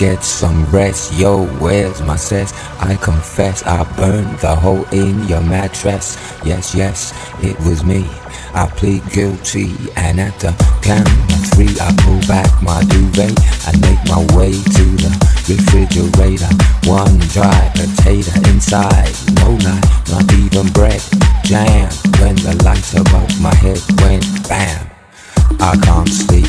Get some rest. Yo, where's my cess? I confess I burned the hole in your mattress. Yes, yes, it was me. I plead guilty, and at the count of three, I pull back my duvet and make my way to the refrigerator. One dry potato inside, no lie, not even bread. Jam when the light above my head went bam. I can't sleep,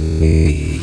me.